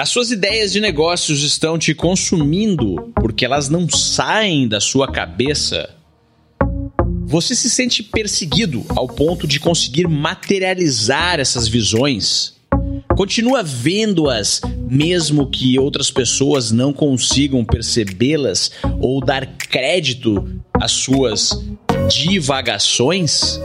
As suas ideias de negócios estão te consumindo porque elas não saem da sua cabeça. Você se sente perseguido ao ponto de conseguir materializar essas visões. Continua vendo-as, mesmo que outras pessoas não consigam percebê-las ou dar crédito às suas divagações?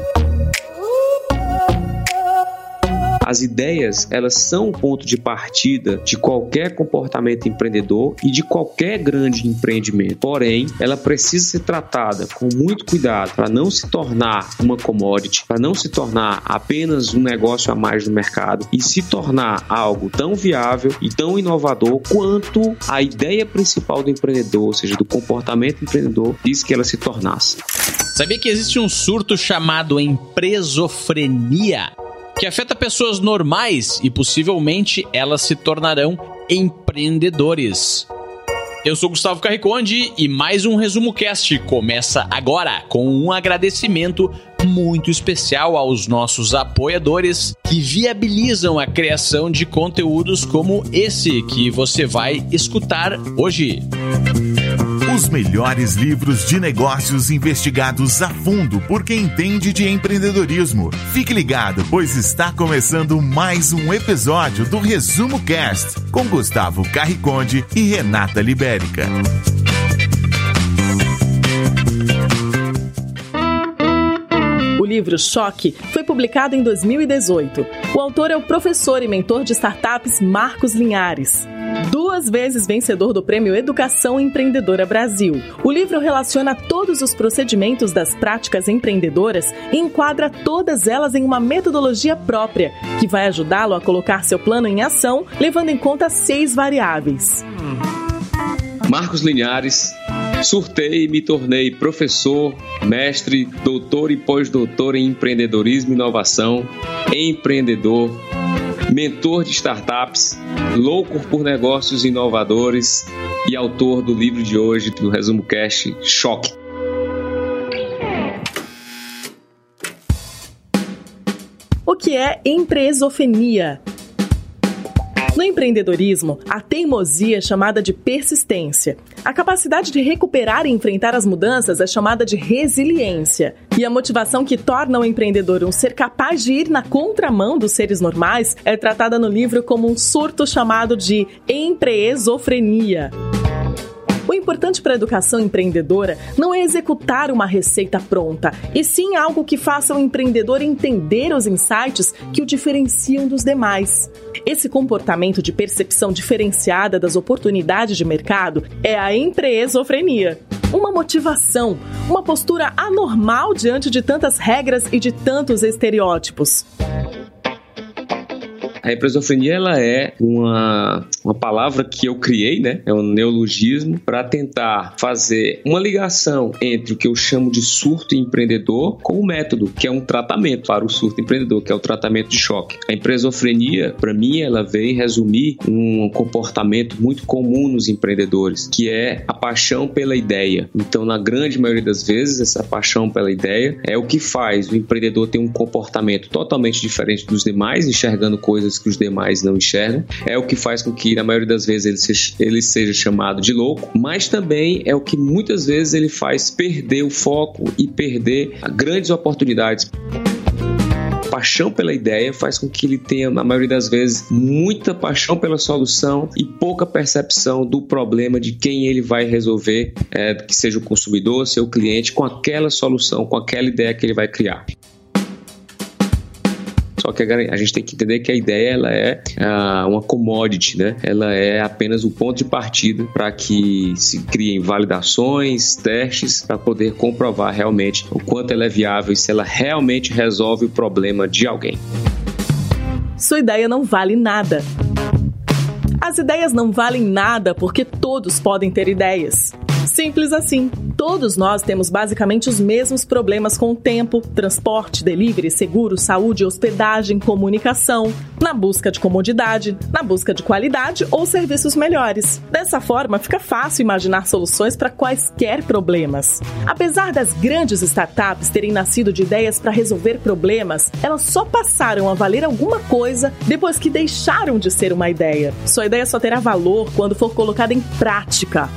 As ideias, elas são o ponto de partida de qualquer comportamento empreendedor e de qualquer grande empreendimento. Porém, ela precisa ser tratada com muito cuidado para não se tornar uma commodity, para não se tornar apenas um negócio a mais no mercado e se tornar algo tão viável e tão inovador quanto a ideia principal do empreendedor, ou seja, do comportamento empreendedor, diz que ela se tornasse. Sabia que existe um surto chamado empresofrenia? Que afeta pessoas normais e possivelmente elas se tornarão empreendedores. Eu sou Gustavo Carriconde e mais um Resumo Cast começa agora com um agradecimento muito especial aos nossos apoiadores que viabilizam a criação de conteúdos como esse que você vai escutar hoje. Os melhores livros de negócios investigados a fundo por quem entende de empreendedorismo. Fique ligado, pois está começando mais um episódio do Resumo Cast com Gustavo Carriconde e Renata Libérica. O livro Choque foi publicado em 2018. O autor é o professor e mentor de startups Marcos Linhares duas vezes vencedor do Prêmio Educação Empreendedora Brasil. O livro relaciona todos os procedimentos das práticas empreendedoras e enquadra todas elas em uma metodologia própria, que vai ajudá-lo a colocar seu plano em ação, levando em conta seis variáveis. Marcos Linhares, surtei e me tornei professor, mestre, doutor e pós-doutor em empreendedorismo e inovação, empreendedor mentor de startups, louco por negócios inovadores e autor do livro de hoje do Resumo Cash Choque. O que é empresofenia? No empreendedorismo, a teimosia é chamada de persistência. A capacidade de recuperar e enfrentar as mudanças é chamada de resiliência. E a motivação que torna o empreendedor um ser capaz de ir na contramão dos seres normais é tratada no livro como um surto chamado de empreesofrenia. O importante para a educação empreendedora não é executar uma receita pronta, e sim algo que faça o empreendedor entender os insights que o diferenciam dos demais. Esse comportamento de percepção diferenciada das oportunidades de mercado é a empresofrenia. Uma motivação, uma postura anormal diante de tantas regras e de tantos estereótipos. A empresofrenia ela é uma, uma palavra que eu criei, né? É um neologismo para tentar fazer uma ligação entre o que eu chamo de surto empreendedor com o método, que é um tratamento para o surto empreendedor, que é o tratamento de choque. A empresofrenia, para mim, ela vem resumir um comportamento muito comum nos empreendedores, que é a paixão pela ideia. Então, na grande maioria das vezes, essa paixão pela ideia é o que faz o empreendedor ter um comportamento totalmente diferente dos demais, enxergando coisas que os demais não enxergam. É o que faz com que, na maioria das vezes, ele seja, ele seja chamado de louco, mas também é o que muitas vezes ele faz perder o foco e perder grandes oportunidades paixão pela ideia faz com que ele tenha, na maioria das vezes, muita paixão pela solução e pouca percepção do problema de quem ele vai resolver, é, que seja o consumidor, seu cliente, com aquela solução, com aquela ideia que ele vai criar. Só que a gente tem que entender que a ideia ela é uh, uma commodity, né? Ela é apenas o ponto de partida para que se criem validações, testes para poder comprovar realmente o quanto ela é viável e se ela realmente resolve o problema de alguém. Sua ideia não vale nada. As ideias não valem nada porque todos podem ter ideias. Simples assim. Todos nós temos basicamente os mesmos problemas com o tempo, transporte, delivery, seguro, saúde, hospedagem, comunicação, na busca de comodidade, na busca de qualidade ou serviços melhores. Dessa forma, fica fácil imaginar soluções para quaisquer problemas. Apesar das grandes startups terem nascido de ideias para resolver problemas, elas só passaram a valer alguma coisa depois que deixaram de ser uma ideia. Sua ideia só terá valor quando for colocada em prática.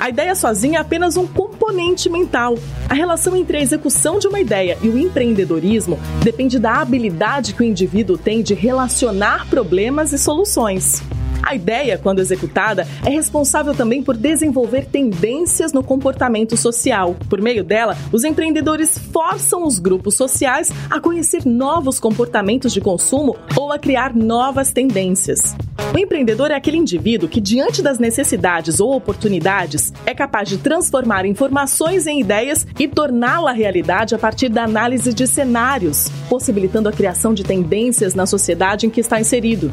A ideia sozinha é apenas um componente mental. A relação entre a execução de uma ideia e o empreendedorismo depende da habilidade que o indivíduo tem de relacionar problemas e soluções. A ideia, quando executada, é responsável também por desenvolver tendências no comportamento social. Por meio dela, os empreendedores forçam os grupos sociais a conhecer novos comportamentos de consumo ou a criar novas tendências. O empreendedor é aquele indivíduo que, diante das necessidades ou oportunidades, é capaz de transformar informações em ideias e torná-la realidade a partir da análise de cenários, possibilitando a criação de tendências na sociedade em que está inserido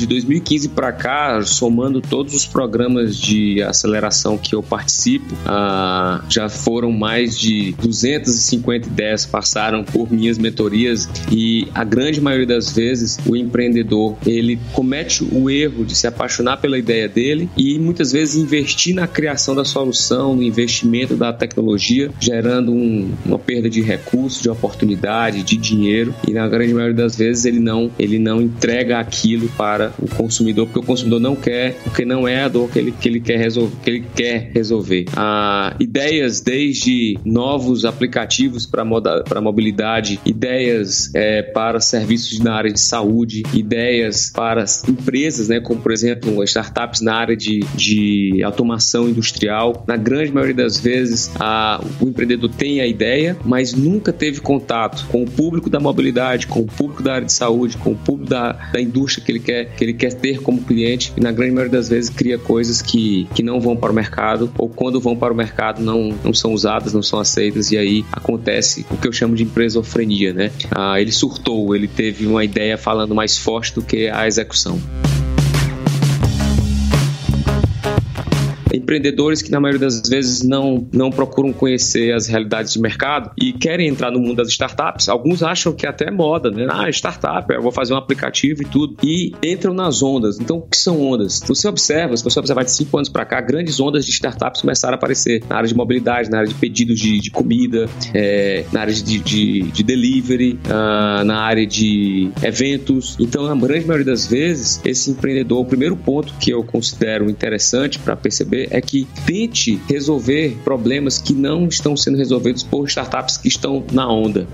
de 2015 para cá, somando todos os programas de aceleração que eu participo, ah, já foram mais de 250 ideias passaram por minhas mentorias e a grande maioria das vezes o empreendedor ele comete o erro de se apaixonar pela ideia dele e muitas vezes investir na criação da solução, no investimento da tecnologia, gerando um, uma perda de recursos, de oportunidade, de dinheiro e na grande maioria das vezes ele não ele não entrega aquilo para o consumidor, porque o consumidor não quer, porque não é a dor que ele, que ele, quer, resolver, que ele quer resolver. Ah, ideias desde novos aplicativos para mobilidade, ideias é, para serviços na área de saúde, ideias para empresas, né, como por exemplo startups na área de, de automação industrial. Na grande maioria das vezes, a, o empreendedor tem a ideia, mas nunca teve contato com o público da mobilidade, com o público da área de saúde, com o público da, da indústria que ele quer que ele quer ter como cliente e na grande maioria das vezes cria coisas que, que não vão para o mercado ou quando vão para o mercado não, não são usadas, não são aceitas e aí acontece o que eu chamo de empresofrenia, né? Ah, ele surtou, ele teve uma ideia falando mais forte do que a execução. Empreendedores que na maioria das vezes não, não procuram conhecer as realidades de mercado e querem entrar no mundo das startups. Alguns acham que até é moda, né? Ah, startup, eu vou fazer um aplicativo e tudo. E entram nas ondas. Então, o que são ondas? Você observa, se você observar de cinco anos para cá, grandes ondas de startups começaram a aparecer na área de mobilidade, na área de pedidos de, de comida, é, na área de, de, de delivery, uh, na área de eventos. Então, na grande maioria das vezes, esse empreendedor, o primeiro ponto que eu considero interessante para perceber é que tente resolver problemas que não estão sendo resolvidos por startups que estão na onda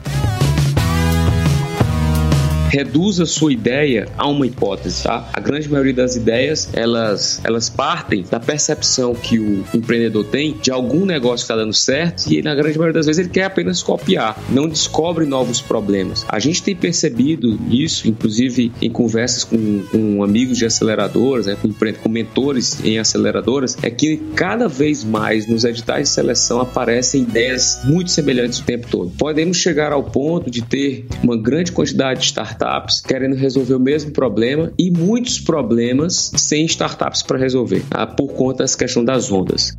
reduza sua ideia a uma hipótese, tá? A grande maioria das ideias, elas, elas partem da percepção que o empreendedor tem de algum negócio que está dando certo e na grande maioria das vezes ele quer apenas copiar, não descobre novos problemas. A gente tem percebido isso, inclusive em conversas com, com amigos de aceleradoras, né, com, com mentores em aceleradoras, é que cada vez mais nos editais de seleção aparecem ideias muito semelhantes o tempo todo. Podemos chegar ao ponto de ter uma grande quantidade de startups startups querendo resolver o mesmo problema e muitos problemas sem startups para resolver, tá? por conta dessa questão das ondas.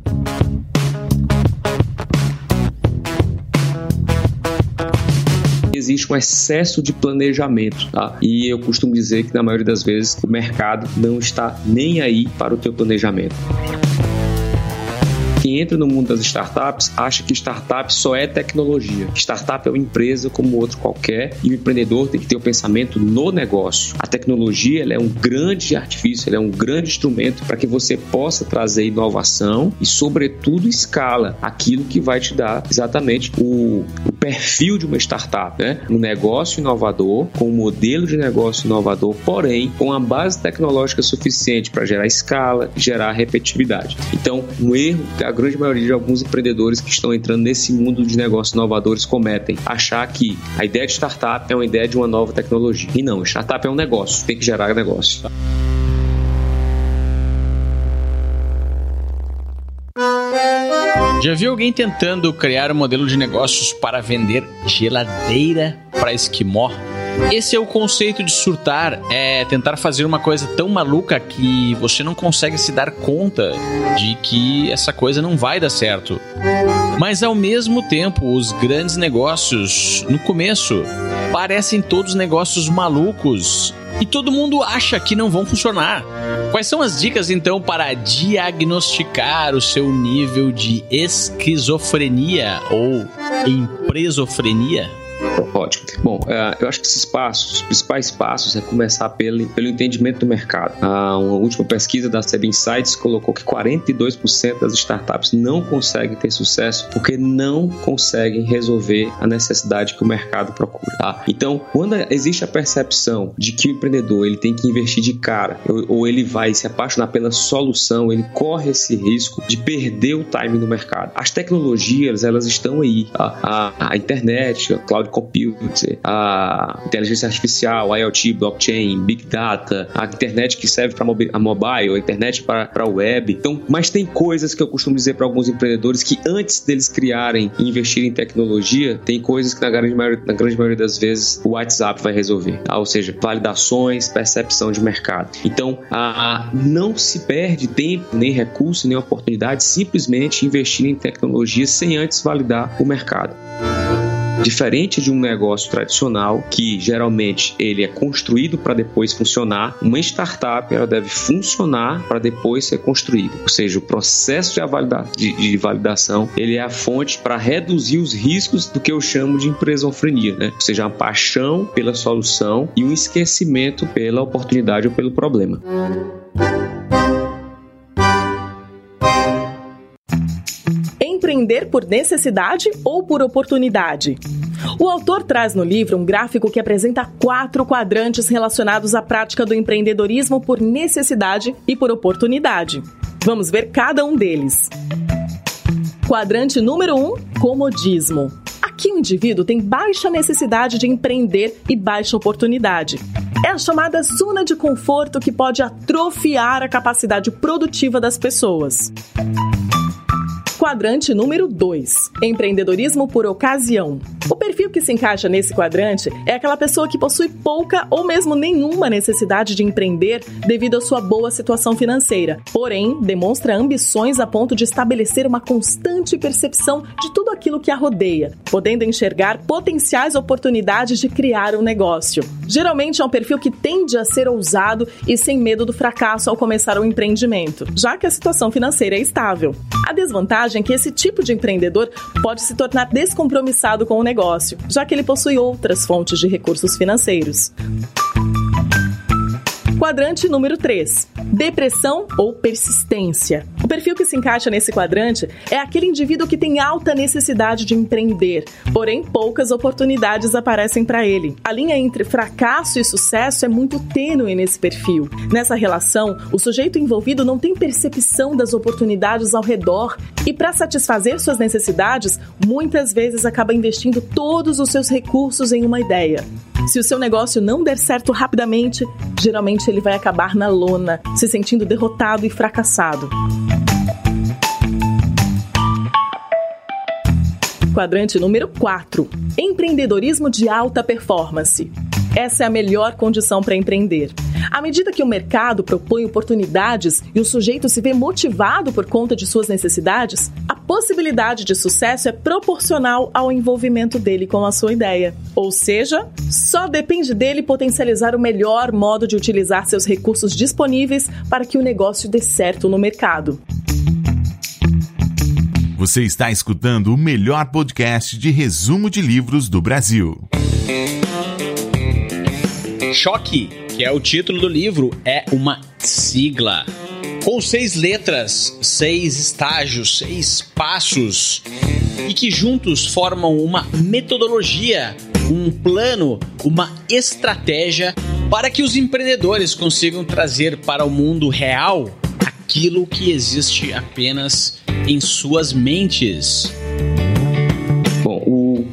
existe um excesso de planejamento, tá? E eu costumo dizer que na maioria das vezes o mercado não está nem aí para o teu planejamento quem entra no mundo das startups acha que startup só é tecnologia. Startup é uma empresa como outro qualquer e o empreendedor tem que ter o pensamento no negócio. A tecnologia é um grande artifício, é um grande instrumento para que você possa trazer inovação e, sobretudo, escala aquilo que vai te dar exatamente o, o perfil de uma startup, né? Um negócio inovador, com um modelo de negócio inovador, porém com a base tecnológica suficiente para gerar escala gerar repetitividade. Então, um erro que a grande maioria de alguns empreendedores que estão entrando nesse mundo de negócios inovadores cometem. Achar que a ideia de startup é uma ideia de uma nova tecnologia. E não, startup é um negócio, tem que gerar negócio. Já viu alguém tentando criar um modelo de negócios para vender geladeira para esquimó? Esse é o conceito de surtar, é tentar fazer uma coisa tão maluca que você não consegue se dar conta de que essa coisa não vai dar certo. Mas ao mesmo tempo, os grandes negócios, no começo, parecem todos negócios malucos e todo mundo acha que não vão funcionar. Quais são as dicas então para diagnosticar o seu nível de esquizofrenia ou empresofrenia? Ótimo. Bom, uh, eu acho que esses passos, os principais passos é começar pelo, pelo entendimento do mercado. Uma última pesquisa da Seb Insights colocou que 42% das startups não conseguem ter sucesso porque não conseguem resolver a necessidade que o mercado procura. Tá? Então, quando existe a percepção de que o empreendedor ele tem que investir de cara ou, ou ele vai se apaixonar pela solução, ele corre esse risco de perder o time no mercado. As tecnologias, elas estão aí. Tá? A, a internet, a cloud computing, a inteligência artificial, a IoT, blockchain, big data, a internet que serve para a mobile, a internet para a web. Então, mas tem coisas que eu costumo dizer para alguns empreendedores que antes deles criarem e investirem em tecnologia, tem coisas que na grande maioria, na grande maioria das vezes o WhatsApp vai resolver. Tá? Ou seja, validações, percepção de mercado. Então, a, não se perde tempo, nem recurso, nem oportunidade simplesmente investir em tecnologia sem antes validar o mercado. Diferente de um negócio tradicional, que geralmente ele é construído para depois funcionar, uma startup ela deve funcionar para depois ser construída. Ou seja, o processo de, valida de, de validação ele é a fonte para reduzir os riscos do que eu chamo de empresofrenia, né? ou seja, a paixão pela solução e um esquecimento pela oportunidade ou pelo problema. Empreender por necessidade ou por oportunidade? O autor traz no livro um gráfico que apresenta quatro quadrantes relacionados à prática do empreendedorismo por necessidade e por oportunidade. Vamos ver cada um deles. Quadrante número 1: um, comodismo. Aqui o indivíduo tem baixa necessidade de empreender e baixa oportunidade. É a chamada zona de conforto que pode atrofiar a capacidade produtiva das pessoas. Quadrante número 2: Empreendedorismo por ocasião. O perfil que se encaixa nesse quadrante é aquela pessoa que possui pouca ou mesmo nenhuma necessidade de empreender devido à sua boa situação financeira, porém demonstra ambições a ponto de estabelecer uma constante percepção de tudo aquilo que a rodeia, podendo enxergar potenciais oportunidades de criar um negócio. Geralmente é um perfil que tende a ser ousado e sem medo do fracasso ao começar o um empreendimento, já que a situação financeira é estável. A desvantagem vantagem que esse tipo de empreendedor pode se tornar descompromissado com o negócio, já que ele possui outras fontes de recursos financeiros. Quadrante número 3: depressão ou persistência. O perfil que se encaixa nesse quadrante é aquele indivíduo que tem alta necessidade de empreender, porém poucas oportunidades aparecem para ele. A linha entre fracasso e sucesso é muito tênue nesse perfil. Nessa relação, o sujeito envolvido não tem percepção das oportunidades ao redor e, para satisfazer suas necessidades, muitas vezes acaba investindo todos os seus recursos em uma ideia. Se o seu negócio não der certo rapidamente, geralmente ele vai acabar na lona, se sentindo derrotado e fracassado. Quadrante número 4: Empreendedorismo de alta performance. Essa é a melhor condição para empreender. À medida que o mercado propõe oportunidades e o sujeito se vê motivado por conta de suas necessidades, a possibilidade de sucesso é proporcional ao envolvimento dele com a sua ideia. Ou seja, só depende dele potencializar o melhor modo de utilizar seus recursos disponíveis para que o negócio dê certo no mercado. Você está escutando o melhor podcast de resumo de livros do Brasil. Choque, que é o título do livro, é uma sigla. Com seis letras, seis estágios, seis passos, e que juntos formam uma metodologia, um plano, uma estratégia para que os empreendedores consigam trazer para o mundo real aquilo que existe apenas em suas mentes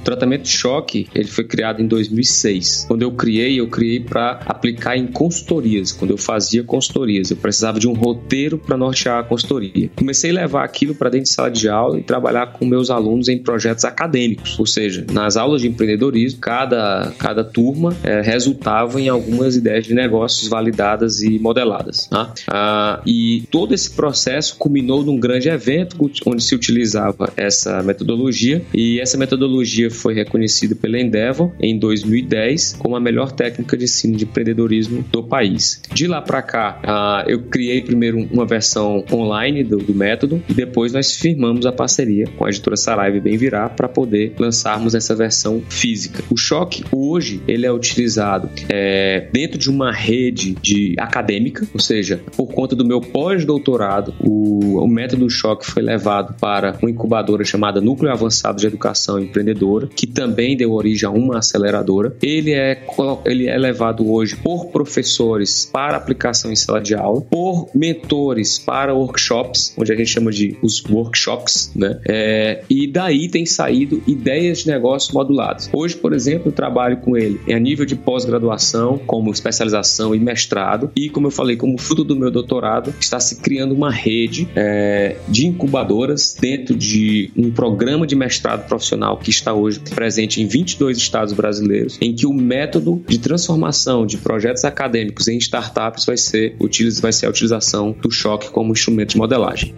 tratamento de choque, ele foi criado em 2006. Quando eu criei, eu criei para aplicar em consultorias, quando eu fazia consultorias. Eu precisava de um roteiro para nortear a consultoria. Comecei a levar aquilo para dentro de sala de aula e trabalhar com meus alunos em projetos acadêmicos, ou seja, nas aulas de empreendedorismo, cada, cada turma é, resultava em algumas ideias de negócios validadas e modeladas. Tá? Ah, e todo esse processo culminou num grande evento onde se utilizava essa metodologia e essa metodologia foi reconhecida pela Endeavor em 2010 como a melhor técnica de ensino de empreendedorismo do país. De lá para cá, uh, eu criei primeiro uma versão online do, do, método e depois nós firmamos a parceria com a editora Saraiva Bem Virar para poder lançarmos essa versão física. O choque hoje ele é utilizado é, dentro de uma rede de acadêmica, ou seja, por conta do meu pós-doutorado, o, o método choque foi levado para uma incubadora chamada Núcleo Avançado de Educação Empreendedora, que também deu origem a uma aceleradora. Ele é, ele é levado hoje por professores para aplicação em sala de aula, por mentores para workshops, onde a gente chama de os workshops, né? É, e daí tem saído ideias de negócio moduladas. Hoje, por exemplo, eu trabalho com ele a nível de pós-graduação, como especialização e mestrado, e como eu falei, como fruto do meu doutorado, está se criando uma rede é, de incubadoras dentro de um programa de mestrado profissional que está hoje presente em 22 estados brasileiros, em que o método de transformação de projetos acadêmicos em startups vai ser, vai ser a utilização do choque como instrumento de modelagem.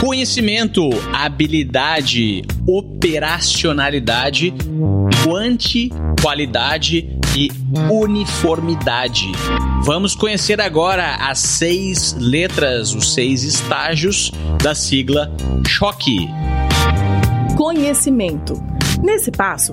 Conhecimento, habilidade, operacionalidade, quanti, qualidade e uniformidade. Vamos conhecer agora as seis letras, os seis estágios da sigla Choque. Conhecimento. Nesse passo,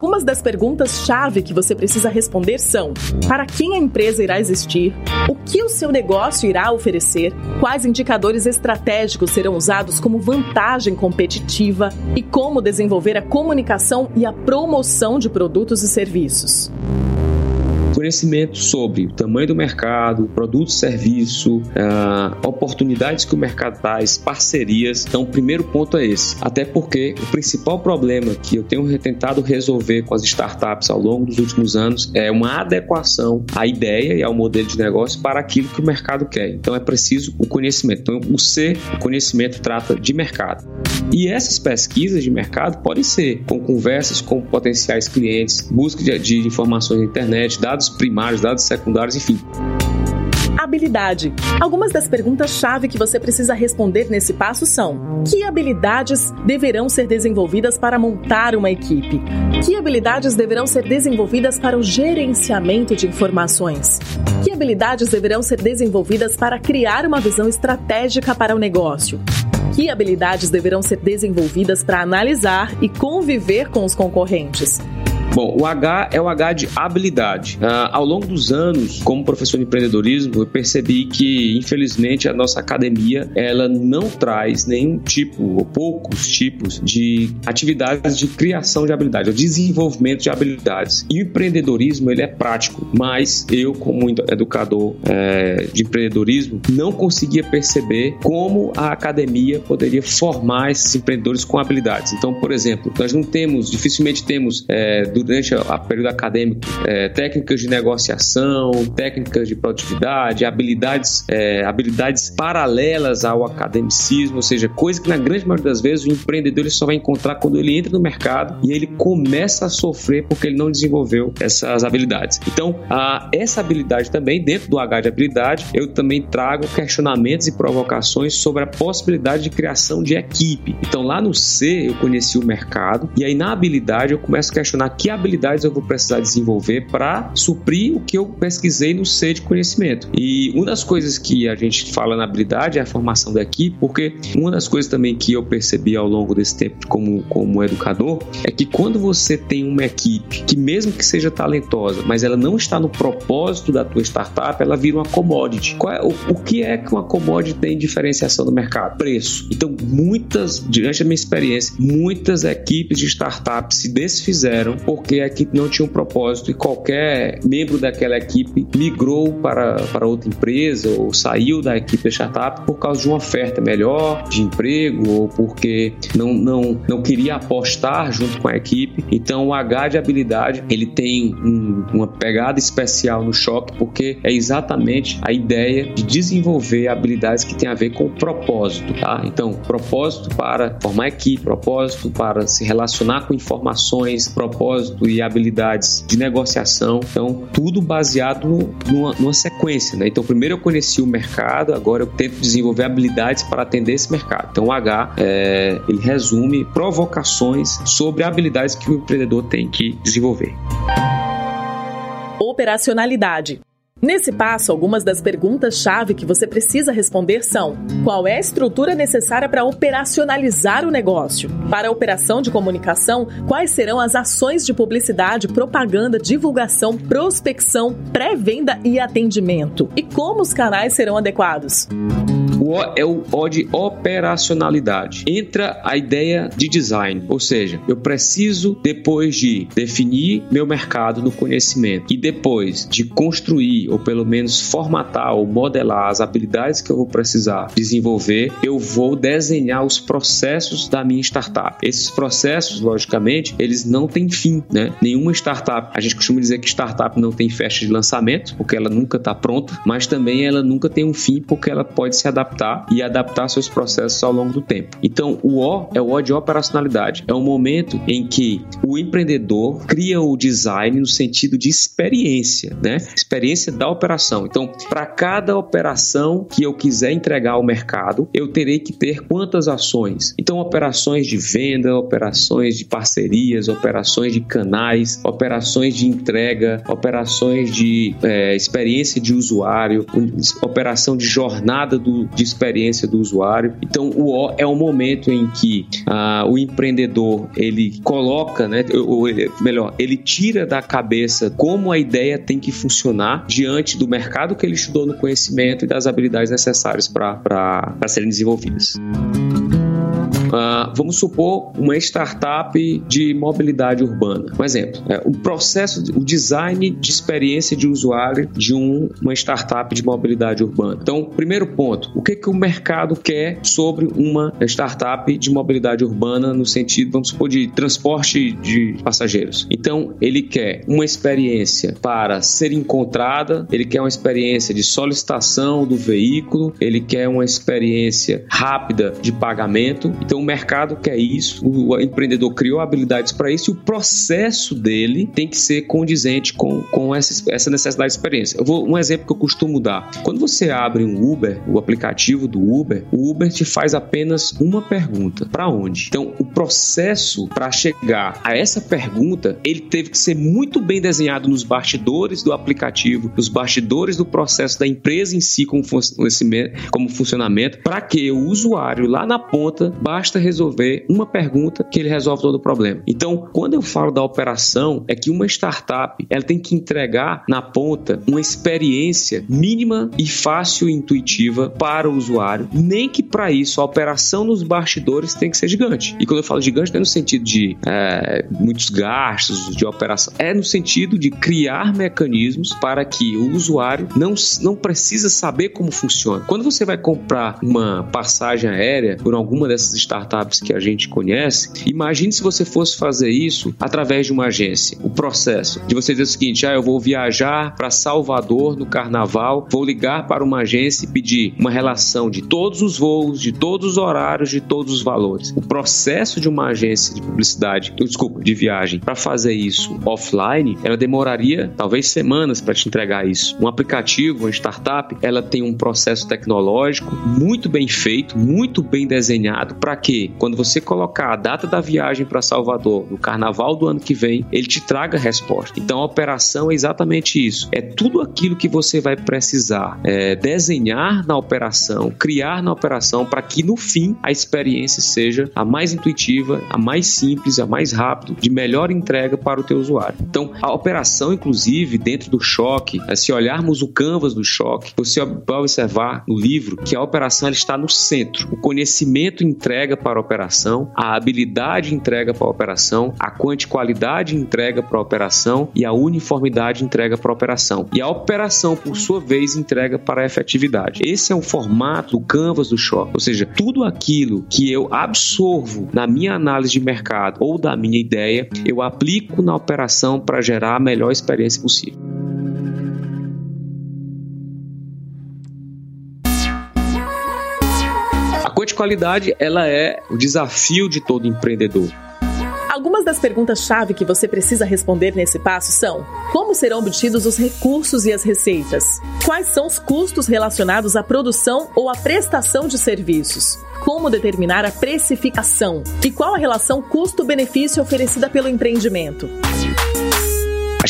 Algumas das perguntas-chave que você precisa responder são: para quem a empresa irá existir? O que o seu negócio irá oferecer? Quais indicadores estratégicos serão usados como vantagem competitiva? E como desenvolver a comunicação e a promoção de produtos e serviços? Conhecimento sobre o tamanho do mercado, produto, serviço, uh, oportunidades que o mercado traz, parcerias. Então, o primeiro ponto é esse. Até porque o principal problema que eu tenho tentado resolver com as startups ao longo dos últimos anos é uma adequação à ideia e ao modelo de negócio para aquilo que o mercado quer. Então, é preciso o conhecimento. Então, o C, o conhecimento trata de mercado. E essas pesquisas de mercado podem ser com conversas com potenciais clientes, busca de, de informações na internet, dados primários, dados secundários, enfim. Habilidade. Algumas das perguntas-chave que você precisa responder nesse passo são: que habilidades deverão ser desenvolvidas para montar uma equipe? Que habilidades deverão ser desenvolvidas para o gerenciamento de informações? Que habilidades deverão ser desenvolvidas para criar uma visão estratégica para o negócio? Que habilidades deverão ser desenvolvidas para analisar e conviver com os concorrentes? Bom, o H é o H de habilidade. Uh, ao longo dos anos, como professor de empreendedorismo, eu percebi que, infelizmente, a nossa academia ela não traz nenhum tipo ou poucos tipos de atividades de criação de habilidades, o desenvolvimento de habilidades. E o empreendedorismo ele é prático, mas eu, como educador é, de empreendedorismo, não conseguia perceber como a academia poderia formar esses empreendedores com habilidades. Então, por exemplo, nós não temos, dificilmente temos é, durante o período acadêmico é, técnicas de negociação, técnicas de produtividade, habilidades, é, habilidades paralelas ao academicismo, ou seja, coisa que na grande maioria das vezes o empreendedor ele só vai encontrar quando ele entra no mercado e ele começa a sofrer porque ele não desenvolveu essas habilidades. Então, a, essa habilidade também, dentro do H de habilidade, eu também trago questionamentos e provocações sobre a possibilidade de criação de equipe. Então, lá no C, eu conheci o mercado e aí na habilidade eu começo a questionar que habilidades eu vou precisar desenvolver para suprir o que eu pesquisei no C de conhecimento. E uma das coisas que a gente fala na habilidade é a formação da equipe, porque uma das coisas também que eu percebi ao longo desse tempo como, como educador é que quando você tem uma equipe que mesmo que seja talentosa, mas ela não está no propósito da tua startup, ela vira uma commodity. Qual é, o, o que é que uma commodity tem diferenciação no mercado? Preço. Então, muitas, durante a minha experiência, muitas equipes de startups se desfizeram porque a equipe não tinha um propósito e qualquer membro daquela equipe migrou para, para outra empresa ou saiu da equipe da startup por causa de uma oferta melhor de emprego ou porque não, não, não queria apostar junto com a equipe. Então, o H de habilidade ele tem um, uma pegada especial no choque porque é exatamente a ideia de desenvolver habilidades que têm a ver com o propósito, tá? Então, propósito para formar equipe, propósito para se relacionar com informações, e habilidades de negociação. Então, tudo baseado numa, numa sequência, né? Então, primeiro eu conheci o mercado, agora eu tento desenvolver habilidades para atender esse mercado. Então, o H, é, ele resume provocações sobre habilidades que o empreendedor tem que desenvolver. Operacionalidade. Nesse passo, algumas das perguntas-chave que você precisa responder são: qual é a estrutura necessária para operacionalizar o negócio? Para a operação de comunicação, quais serão as ações de publicidade, propaganda, divulgação, prospecção, pré-venda e atendimento? E como os canais serão adequados? O O é o O de operacionalidade. Entra a ideia de design, ou seja, eu preciso, depois de definir meu mercado no conhecimento e depois de construir, ou pelo menos formatar ou modelar as habilidades que eu vou precisar desenvolver, eu vou desenhar os processos da minha startup. Esses processos, logicamente, eles não têm fim, né? Nenhuma startup, a gente costuma dizer que startup não tem festa de lançamento, porque ela nunca está pronta, mas também ela nunca tem um fim, porque ela pode se adaptar adaptar e adaptar seus processos ao longo do tempo. Então, o O é o O de operacionalidade. É um momento em que o empreendedor cria o design no sentido de experiência, né? Experiência da operação. Então, para cada operação que eu quiser entregar ao mercado, eu terei que ter quantas ações? Então, operações de venda, operações de parcerias, operações de canais, operações de entrega, operações de é, experiência de usuário, operação de jornada do, de experiência do usuário. Então, o O é o momento em que ah, o empreendedor ele coloca, né, ou ele, melhor, ele tira da cabeça como a ideia tem que funcionar diante do mercado que ele estudou no conhecimento e das habilidades necessárias para serem desenvolvidas. Uh, vamos supor uma startup de mobilidade urbana. Um exemplo, é, o processo, o design de experiência de usuário de um, uma startup de mobilidade urbana. Então, primeiro ponto, o que, que o mercado quer sobre uma startup de mobilidade urbana no sentido, vamos supor, de transporte de passageiros. Então, ele quer uma experiência para ser encontrada, ele quer uma experiência de solicitação do veículo, ele quer uma experiência rápida de pagamento. Então, o mercado quer isso, o empreendedor criou habilidades para isso e o processo dele tem que ser condizente com, com essa, essa necessidade de experiência. Eu vou um exemplo que eu costumo dar. Quando você abre um Uber, o aplicativo do Uber, o Uber te faz apenas uma pergunta: para onde? Então, o processo para chegar a essa pergunta, ele teve que ser muito bem desenhado nos bastidores do aplicativo, nos bastidores do processo da empresa em si como, como funcionamento, para que o usuário lá na ponta basta basta resolver uma pergunta que ele resolve todo o problema. Então, quando eu falo da operação, é que uma startup ela tem que entregar na ponta uma experiência mínima e fácil e intuitiva para o usuário, nem que para isso a operação nos bastidores tem que ser gigante. E quando eu falo gigante, não é no sentido de é, muitos gastos de operação, é no sentido de criar mecanismos para que o usuário não, não precisa saber como funciona. Quando você vai comprar uma passagem aérea por alguma dessas startups, startups que a gente conhece, imagine se você fosse fazer isso através de uma agência. O processo de você dizer o seguinte: ah, eu vou viajar para Salvador no carnaval, vou ligar para uma agência e pedir uma relação de todos os voos, de todos os horários, de todos os valores. O processo de uma agência de publicidade, desculpa, de viagem, para fazer isso offline, ela demoraria talvez semanas para te entregar isso. Um aplicativo, uma startup, ela tem um processo tecnológico muito bem feito, muito bem desenhado para que que quando você colocar a data da viagem para Salvador no carnaval do ano que vem, ele te traga a resposta. Então a operação é exatamente isso. É tudo aquilo que você vai precisar é, desenhar na operação, criar na operação para que no fim a experiência seja a mais intuitiva, a mais simples, a mais rápida, de melhor entrega para o teu usuário. Então a operação, inclusive dentro do choque, é, se olharmos o canvas do choque, você vai observar no livro que a operação está no centro. O conhecimento entrega para a operação, a habilidade entrega para a operação, a quanti-qualidade entrega para a operação e a uniformidade entrega para a operação. E a operação, por sua vez, entrega para a efetividade. Esse é o formato do canvas do choque, ou seja, tudo aquilo que eu absorvo na minha análise de mercado ou da minha ideia, eu aplico na operação para gerar a melhor experiência possível. A qualidade ela é o desafio de todo empreendedor. Algumas das perguntas-chave que você precisa responder nesse passo são: como serão obtidos os recursos e as receitas? Quais são os custos relacionados à produção ou à prestação de serviços? Como determinar a precificação? E qual a relação custo-benefício oferecida pelo empreendimento?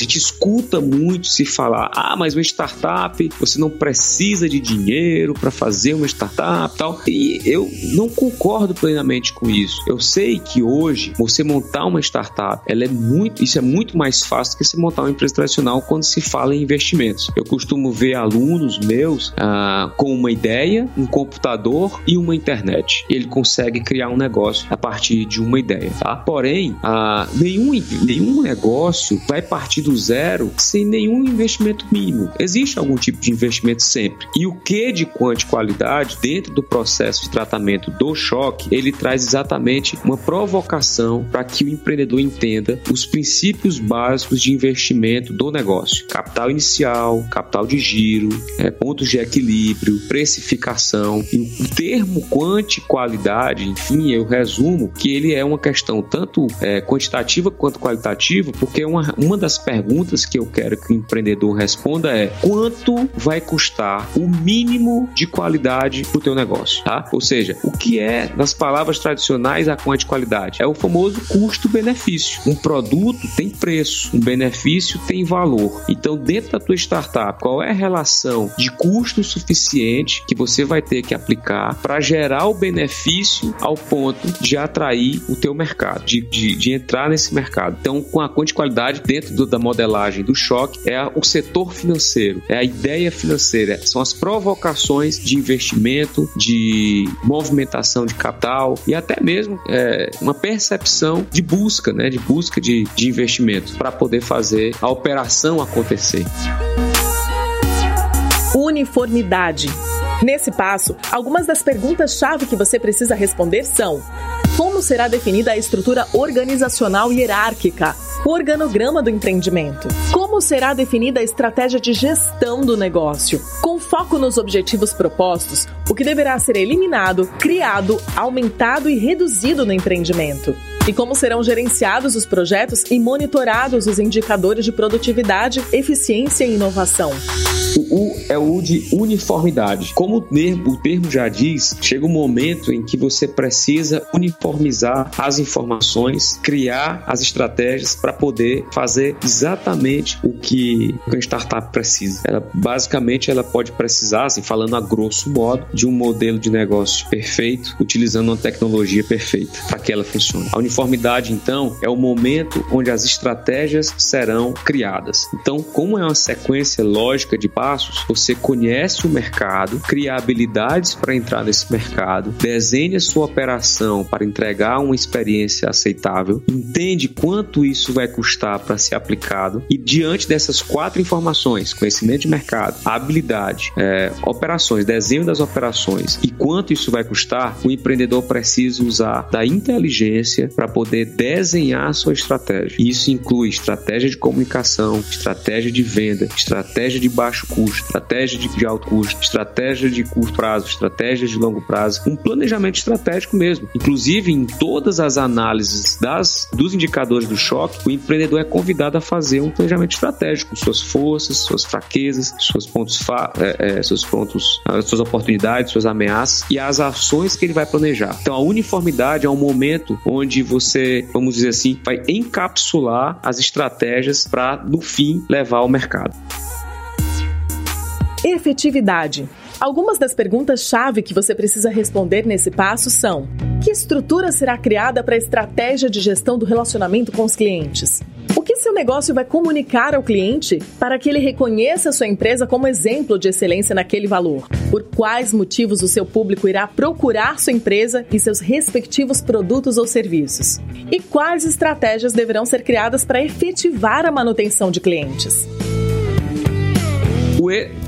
Gente escuta muito se falar: ah, mas uma startup, você não precisa de dinheiro para fazer uma startup tal. E eu não concordo plenamente com isso. Eu sei que hoje você montar uma startup, ela é muito, isso é muito mais fácil do que se montar uma empresa tradicional quando se fala em investimentos. Eu costumo ver alunos meus ah, com uma ideia, um computador e uma internet. Ele consegue criar um negócio a partir de uma ideia, tá? Porém, ah, nenhum, nenhum negócio vai partir partir do zero sem nenhum investimento mínimo. Existe algum tipo de investimento sempre. E o que de quanti qualidade dentro do processo de tratamento do choque, ele traz exatamente uma provocação para que o empreendedor entenda os princípios básicos de investimento do negócio: capital inicial, capital de giro, é, pontos de equilíbrio, precificação. E o termo quanti qualidade, enfim, eu resumo que ele é uma questão tanto é, quantitativa quanto qualitativa, porque é uma, uma das perguntas que eu quero que o empreendedor responda é quanto vai custar o mínimo de qualidade para o teu negócio, tá? Ou seja, o que é, nas palavras tradicionais, a quanti qualidade? É o famoso custo-benefício. Um produto tem preço, um benefício tem valor. Então, dentro da tua startup, qual é a relação de custo suficiente que você vai ter que aplicar para gerar o benefício ao ponto de atrair o teu mercado, de, de, de entrar nesse mercado? Então, com a quanti qualidade dentro do, da modelagem do choque é o setor financeiro, é a ideia financeira, são as provocações de investimento, de movimentação de capital e até mesmo é, uma percepção de busca, né, de busca de, de para poder fazer a operação acontecer. Uniformidade. Nesse passo, algumas das perguntas-chave que você precisa responder são: como será definida a estrutura organizacional hierárquica? O organograma do empreendimento. Como será definida a estratégia de gestão do negócio? Com foco nos objetivos propostos, o que deverá ser eliminado, criado, aumentado e reduzido no empreendimento? E como serão gerenciados os projetos e monitorados os indicadores de produtividade, eficiência e inovação? O U é o de uniformidade. Como o termo, o termo já diz, chega um momento em que você precisa uniformizar as informações, criar as estratégias para poder fazer exatamente o que uma startup precisa. Ela basicamente ela pode precisar, assim, falando a grosso modo, de um modelo de negócio perfeito, utilizando uma tecnologia perfeita para que ela funcione. A uniformidade, então, é o momento onde as estratégias serão criadas. Então, como é uma sequência lógica de passos, você conhece o mercado, cria habilidades para entrar nesse mercado, desenha sua operação para entregar uma experiência aceitável, entende quanto isso vai custar para ser aplicado e diante dessas quatro informações, conhecimento de mercado, habilidade, é, operações, desenho das operações e quanto isso vai custar, o empreendedor precisa usar da inteligência para poder desenhar a sua estratégia. Isso inclui estratégia de comunicação, estratégia de venda, estratégia de baixo custo, estratégia de, alto custo, estratégia de curto prazo, estratégia de longo prazo, um planejamento estratégico mesmo. Inclusive, em todas as análises das, dos indicadores do choque, o empreendedor é convidado a fazer um planejamento estratégico, suas forças, suas fraquezas, seus pontos, é, é, seus pontos, suas oportunidades, suas ameaças e as ações que ele vai planejar. Então, a uniformidade é um momento onde você, vamos dizer assim, vai encapsular as estratégias para, no fim, levar ao mercado. Efetividade. Algumas das perguntas-chave que você precisa responder nesse passo são: que estrutura será criada para a estratégia de gestão do relacionamento com os clientes? O que seu negócio vai comunicar ao cliente para que ele reconheça sua empresa como exemplo de excelência naquele valor? Por quais motivos o seu público irá procurar sua empresa e seus respectivos produtos ou serviços? E quais estratégias deverão ser criadas para efetivar a manutenção de clientes?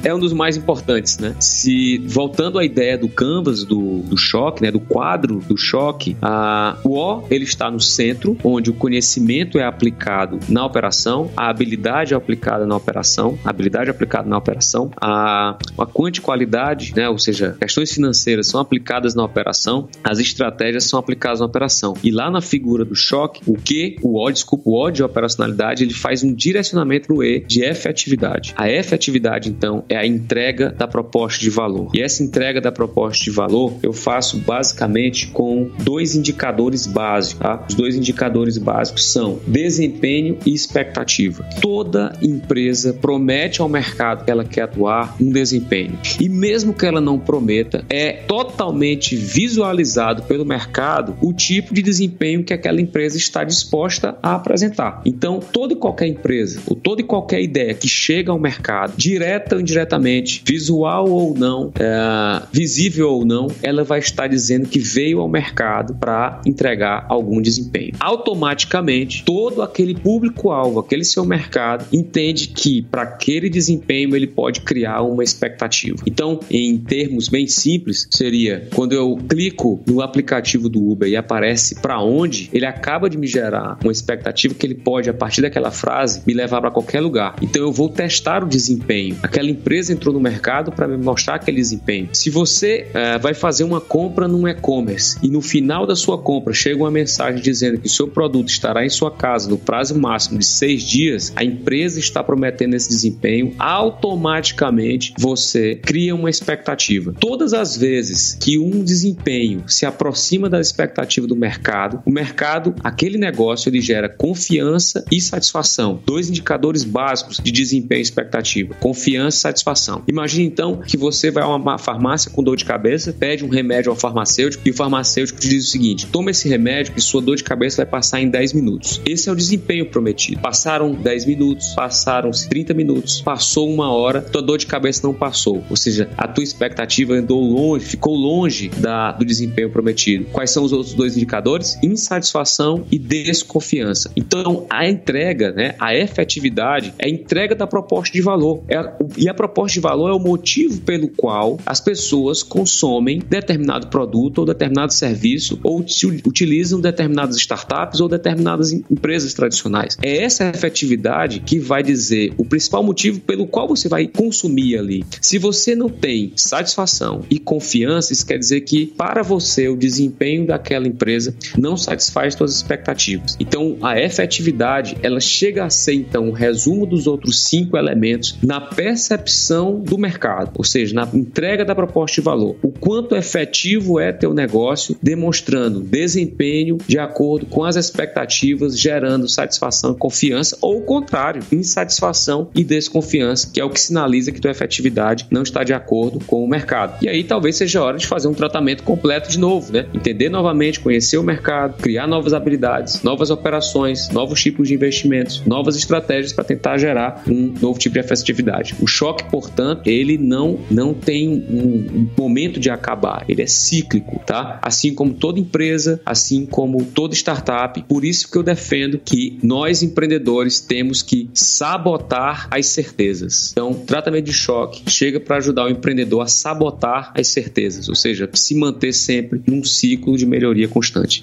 É um dos mais importantes, né? Se voltando à ideia do canvas do, do choque, né, do quadro do choque, a, o O ele está no centro, onde o conhecimento é aplicado na operação, a habilidade é aplicada na operação, a habilidade é aplicada na operação, a, a quanti-qualidade, né, ou seja, questões financeiras são aplicadas na operação, as estratégias são aplicadas na operação. E lá na figura do choque, o que o O, desculpa, o O de operacionalidade, ele faz um direcionamento para o E de efetividade. A efetividade então, é a entrega da proposta de valor. E essa entrega da proposta de valor eu faço basicamente com dois indicadores básicos. Tá? Os dois indicadores básicos são desempenho e expectativa. Toda empresa promete ao mercado que ela quer atuar um desempenho. E mesmo que ela não prometa, é totalmente visualizado pelo mercado o tipo de desempenho que aquela empresa está disposta a apresentar. Então, toda e qualquer empresa, ou toda e qualquer ideia que chega ao mercado, direto direta ou indiretamente, visual ou não, é, visível ou não, ela vai estar dizendo que veio ao mercado para entregar algum desempenho. Automaticamente, todo aquele público-alvo, aquele seu mercado, entende que para aquele desempenho ele pode criar uma expectativa. Então, em termos bem simples, seria quando eu clico no aplicativo do Uber e aparece para onde, ele acaba de me gerar uma expectativa que ele pode, a partir daquela frase, me levar para qualquer lugar. Então, eu vou testar o desempenho aquela empresa entrou no mercado para me mostrar aquele desempenho. Se você uh, vai fazer uma compra num e-commerce e no final da sua compra chega uma mensagem dizendo que o seu produto estará em sua casa no prazo máximo de seis dias, a empresa está prometendo esse desempenho, automaticamente você cria uma expectativa. Todas as vezes que um desempenho se aproxima da expectativa do mercado, o mercado, aquele negócio, ele gera confiança e satisfação. Dois indicadores básicos de desempenho e expectativa: confiança confiança e satisfação. Imagine então que você vai a uma farmácia com dor de cabeça, pede um remédio ao farmacêutico e o farmacêutico te diz o seguinte: toma esse remédio que sua dor de cabeça vai passar em 10 minutos. Esse é o desempenho prometido. Passaram 10 minutos, passaram-se 30 minutos, passou uma hora, tua dor de cabeça não passou. Ou seja, a tua expectativa andou longe, ficou longe da, do desempenho prometido. Quais são os outros dois indicadores? Insatisfação e desconfiança. Então, a entrega, né, a efetividade é a entrega da proposta de valor. É e a proposta de valor é o motivo pelo qual as pessoas consomem determinado produto ou determinado serviço ou utilizam determinadas startups ou determinadas empresas tradicionais. É essa efetividade que vai dizer o principal motivo pelo qual você vai consumir ali. Se você não tem satisfação e confiança, isso quer dizer que para você o desempenho daquela empresa não satisfaz suas expectativas. Então, a efetividade, ela chega a ser então um resumo dos outros cinco elementos na percepção percepção do mercado, ou seja, na entrega da proposta de valor. O quanto efetivo é teu negócio, demonstrando desempenho de acordo com as expectativas, gerando satisfação e confiança, ou o contrário, insatisfação e desconfiança, que é o que sinaliza que tua efetividade não está de acordo com o mercado. E aí talvez seja hora de fazer um tratamento completo de novo, né? Entender novamente, conhecer o mercado, criar novas habilidades, novas operações, novos tipos de investimentos, novas estratégias para tentar gerar um novo tipo de efetividade. O choque, portanto, ele não, não tem um, um momento de acabar, ele é cíclico, tá? Assim como toda empresa, assim como toda startup. Por isso que eu defendo que nós empreendedores temos que sabotar as certezas. Então, tratamento de choque chega para ajudar o empreendedor a sabotar as certezas, ou seja, se manter sempre num ciclo de melhoria constante.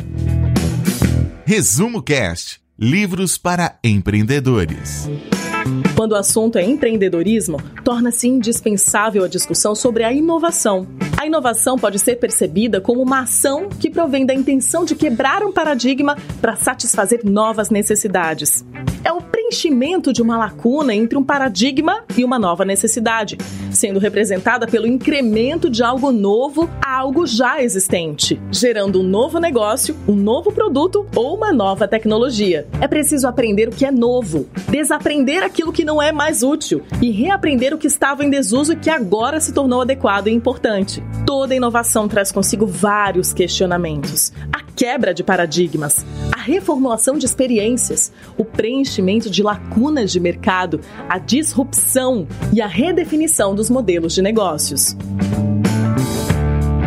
Resumo Cast: Livros para empreendedores. Quando o assunto é empreendedorismo, torna-se indispensável a discussão sobre a inovação. A inovação pode ser percebida como uma ação que provém da intenção de quebrar um paradigma para satisfazer novas necessidades. Preenchimento de uma lacuna entre um paradigma e uma nova necessidade, sendo representada pelo incremento de algo novo a algo já existente, gerando um novo negócio, um novo produto ou uma nova tecnologia. É preciso aprender o que é novo, desaprender aquilo que não é mais útil e reaprender o que estava em desuso e que agora se tornou adequado e importante. Toda inovação traz consigo vários questionamentos. A quebra de paradigmas, a reformulação de experiências, o preenchimento de lacunas de mercado, a disrupção e a redefinição dos modelos de negócios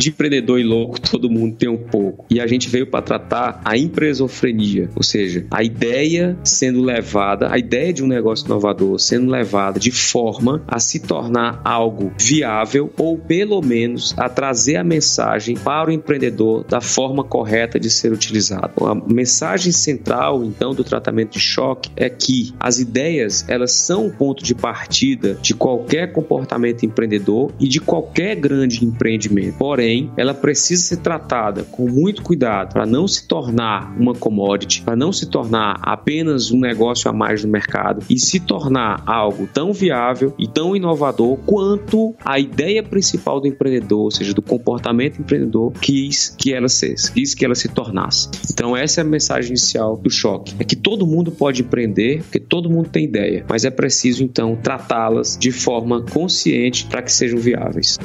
de empreendedor e louco todo mundo tem um pouco. E a gente veio para tratar a empresofrenia, ou seja, a ideia sendo levada, a ideia de um negócio inovador sendo levada de forma a se tornar algo viável ou pelo menos a trazer a mensagem para o empreendedor da forma correta de ser utilizado. A mensagem central então do tratamento de choque é que as ideias, elas são o ponto de partida de qualquer comportamento empreendedor e de qualquer grande empreendimento. Porém, ela precisa ser tratada com muito cuidado para não se tornar uma commodity, para não se tornar apenas um negócio a mais no mercado e se tornar algo tão viável e tão inovador quanto a ideia principal do empreendedor, ou seja, do comportamento empreendedor, quis que ela seja, quis que ela se tornasse. Então, essa é a mensagem inicial do choque: é que todo mundo pode empreender, porque todo mundo tem ideia, mas é preciso então tratá-las de forma consciente para que sejam viáveis.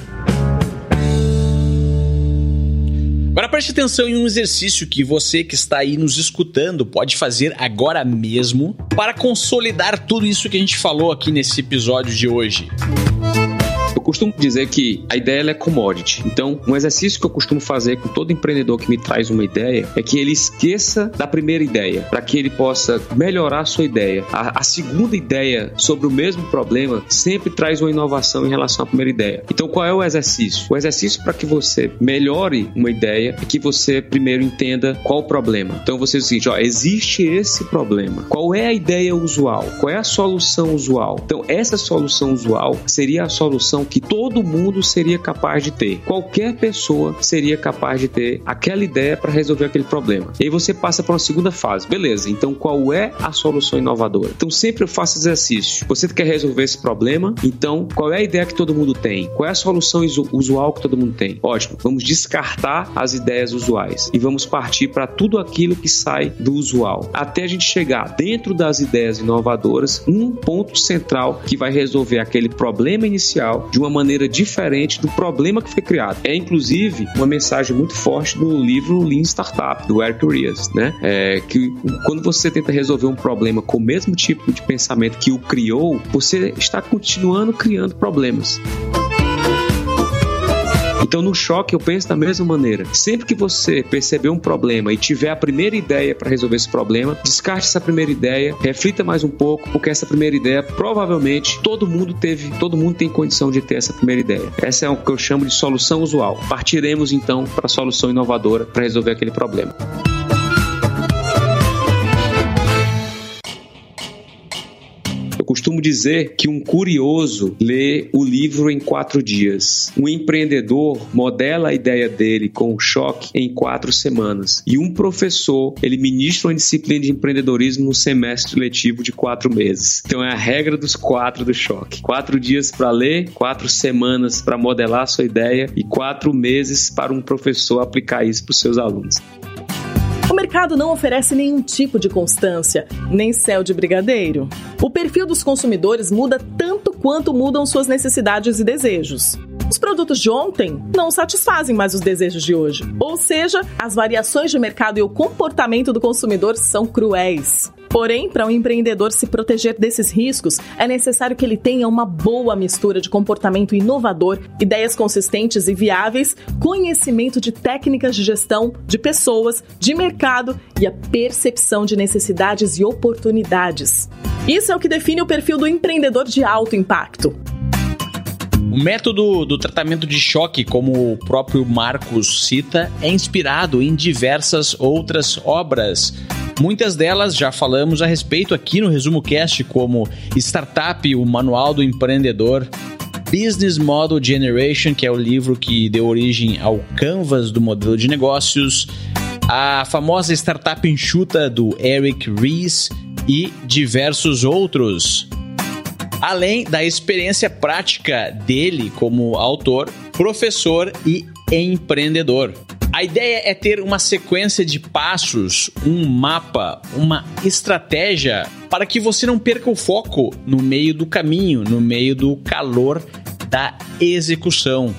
Agora preste atenção em um exercício que você que está aí nos escutando pode fazer agora mesmo para consolidar tudo isso que a gente falou aqui nesse episódio de hoje costumo dizer que a ideia é commodity. Então, um exercício que eu costumo fazer com todo empreendedor que me traz uma ideia é que ele esqueça da primeira ideia, para que ele possa melhorar a sua ideia. A, a, segunda ideia sobre o mesmo problema sempre traz uma inovação em relação à primeira ideia. Então, qual é o exercício? O exercício para que você melhore uma ideia é que você primeiro entenda qual o problema. Então, você diz o seguinte: ó, existe esse problema. Qual é a ideia usual? Qual é a solução usual? Então, essa solução usual seria a solução que que todo mundo seria capaz de ter. Qualquer pessoa seria capaz de ter aquela ideia para resolver aquele problema. E aí você passa para uma segunda fase. Beleza, então qual é a solução inovadora? Então sempre eu faço exercício. Você quer resolver esse problema? Então qual é a ideia que todo mundo tem? Qual é a solução usual que todo mundo tem? Ótimo, vamos descartar as ideias usuais e vamos partir para tudo aquilo que sai do usual. Até a gente chegar dentro das ideias inovadoras, um ponto central que vai resolver aquele problema inicial de uma uma maneira diferente do problema que foi criado. É inclusive uma mensagem muito forte do livro Lean Startup do Eric Ries, né? É que quando você tenta resolver um problema com o mesmo tipo de pensamento que o criou, você está continuando criando problemas. Então, no choque, eu penso da mesma maneira. Sempre que você perceber um problema e tiver a primeira ideia para resolver esse problema, descarte essa primeira ideia, reflita mais um pouco, porque essa primeira ideia provavelmente todo mundo teve, todo mundo tem condição de ter essa primeira ideia. Essa é o que eu chamo de solução usual. Partiremos então para a solução inovadora para resolver aquele problema. Costumo dizer que um curioso lê o livro em quatro dias. Um empreendedor modela a ideia dele com um choque em quatro semanas. E um professor, ele ministra uma disciplina de empreendedorismo no semestre letivo de quatro meses. Então é a regra dos quatro do choque. Quatro dias para ler, quatro semanas para modelar a sua ideia e quatro meses para um professor aplicar isso para os seus alunos. Mercado não oferece nenhum tipo de constância, nem céu de brigadeiro. O perfil dos consumidores muda tanto quanto mudam suas necessidades e desejos. Os produtos de ontem não satisfazem mais os desejos de hoje. Ou seja, as variações de mercado e o comportamento do consumidor são cruéis. Porém, para um empreendedor se proteger desses riscos, é necessário que ele tenha uma boa mistura de comportamento inovador, ideias consistentes e viáveis, conhecimento de técnicas de gestão, de pessoas, de mercado e a percepção de necessidades e oportunidades. Isso é o que define o perfil do empreendedor de alto impacto. O método do tratamento de choque, como o próprio Marcos cita, é inspirado em diversas outras obras Muitas delas já falamos a respeito aqui no Resumo Cast, como Startup, o Manual do Empreendedor, Business Model Generation, que é o livro que deu origem ao Canvas do modelo de negócios, a famosa startup enxuta do Eric Ries e diversos outros. Além da experiência prática dele como autor, professor e empreendedor. A ideia é ter uma sequência de passos, um mapa, uma estratégia para que você não perca o foco no meio do caminho, no meio do calor da execução.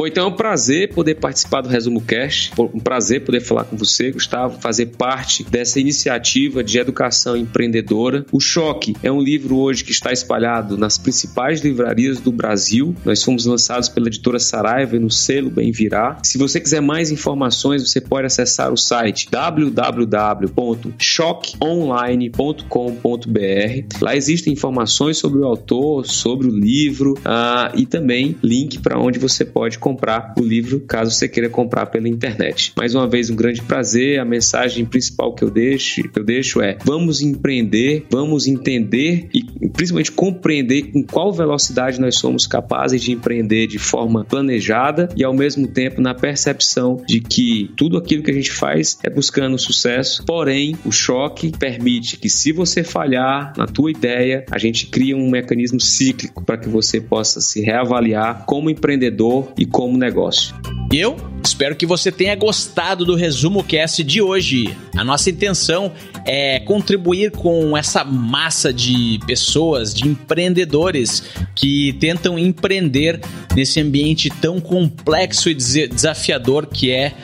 Bom, então é um prazer poder participar do Resumo Cast, um prazer poder falar com você, Gustavo, fazer parte dessa iniciativa de educação empreendedora. O Choque é um livro hoje que está espalhado nas principais livrarias do Brasil. Nós fomos lançados pela editora Saraiva no selo Bem Virá. Se você quiser mais informações, você pode acessar o site www.choqueonline.com.br. Lá existem informações sobre o autor, sobre o livro uh, e também link para onde você pode comprar comprar o livro, caso você queira comprar pela internet. Mais uma vez, um grande prazer. A mensagem principal que eu deixo, que eu deixo é: vamos empreender, vamos entender e principalmente compreender com qual velocidade nós somos capazes de empreender de forma planejada e ao mesmo tempo na percepção de que tudo aquilo que a gente faz é buscando sucesso. Porém, o choque permite que se você falhar na tua ideia, a gente cria um mecanismo cíclico para que você possa se reavaliar como empreendedor e como negócio. E eu espero que você tenha gostado do resumo cast de hoje. A nossa intenção é contribuir com essa massa de pessoas, de empreendedores que tentam empreender nesse ambiente tão complexo e desafiador que é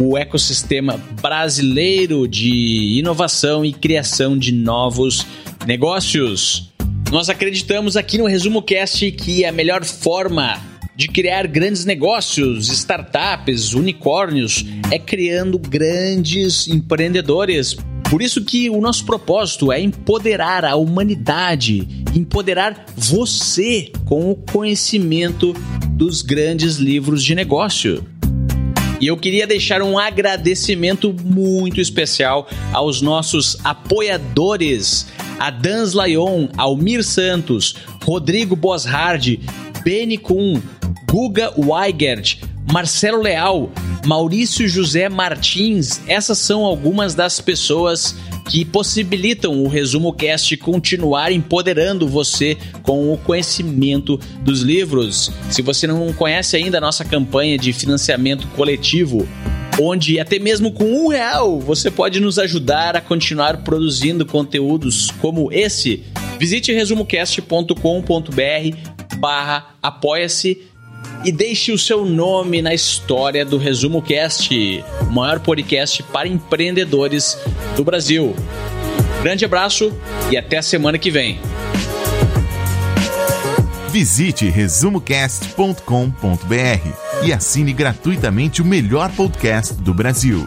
o ecossistema brasileiro de inovação e criação de novos negócios. Nós acreditamos aqui no Resumo Cast que a melhor forma de criar grandes negócios, startups, unicórnios, é criando grandes empreendedores. Por isso que o nosso propósito é empoderar a humanidade, empoderar você com o conhecimento dos grandes livros de negócio. E eu queria deixar um agradecimento muito especial aos nossos apoiadores, a Dans Lyon, Almir Santos, Rodrigo Boshard, Beni Kuhn, Guga Weigert, Marcelo Leal, Maurício José Martins. Essas são algumas das pessoas que possibilitam o Resumo Cast continuar empoderando você com o conhecimento dos livros. Se você não conhece ainda a nossa campanha de financiamento coletivo, onde até mesmo com um real você pode nos ajudar a continuar produzindo conteúdos como esse, visite resumocast.com.br barra apoia-se e deixe o seu nome na história do Resumo Cast, o maior podcast para empreendedores do Brasil. Grande abraço e até a semana que vem. Visite resumocast.com.br e assine gratuitamente o melhor podcast do Brasil.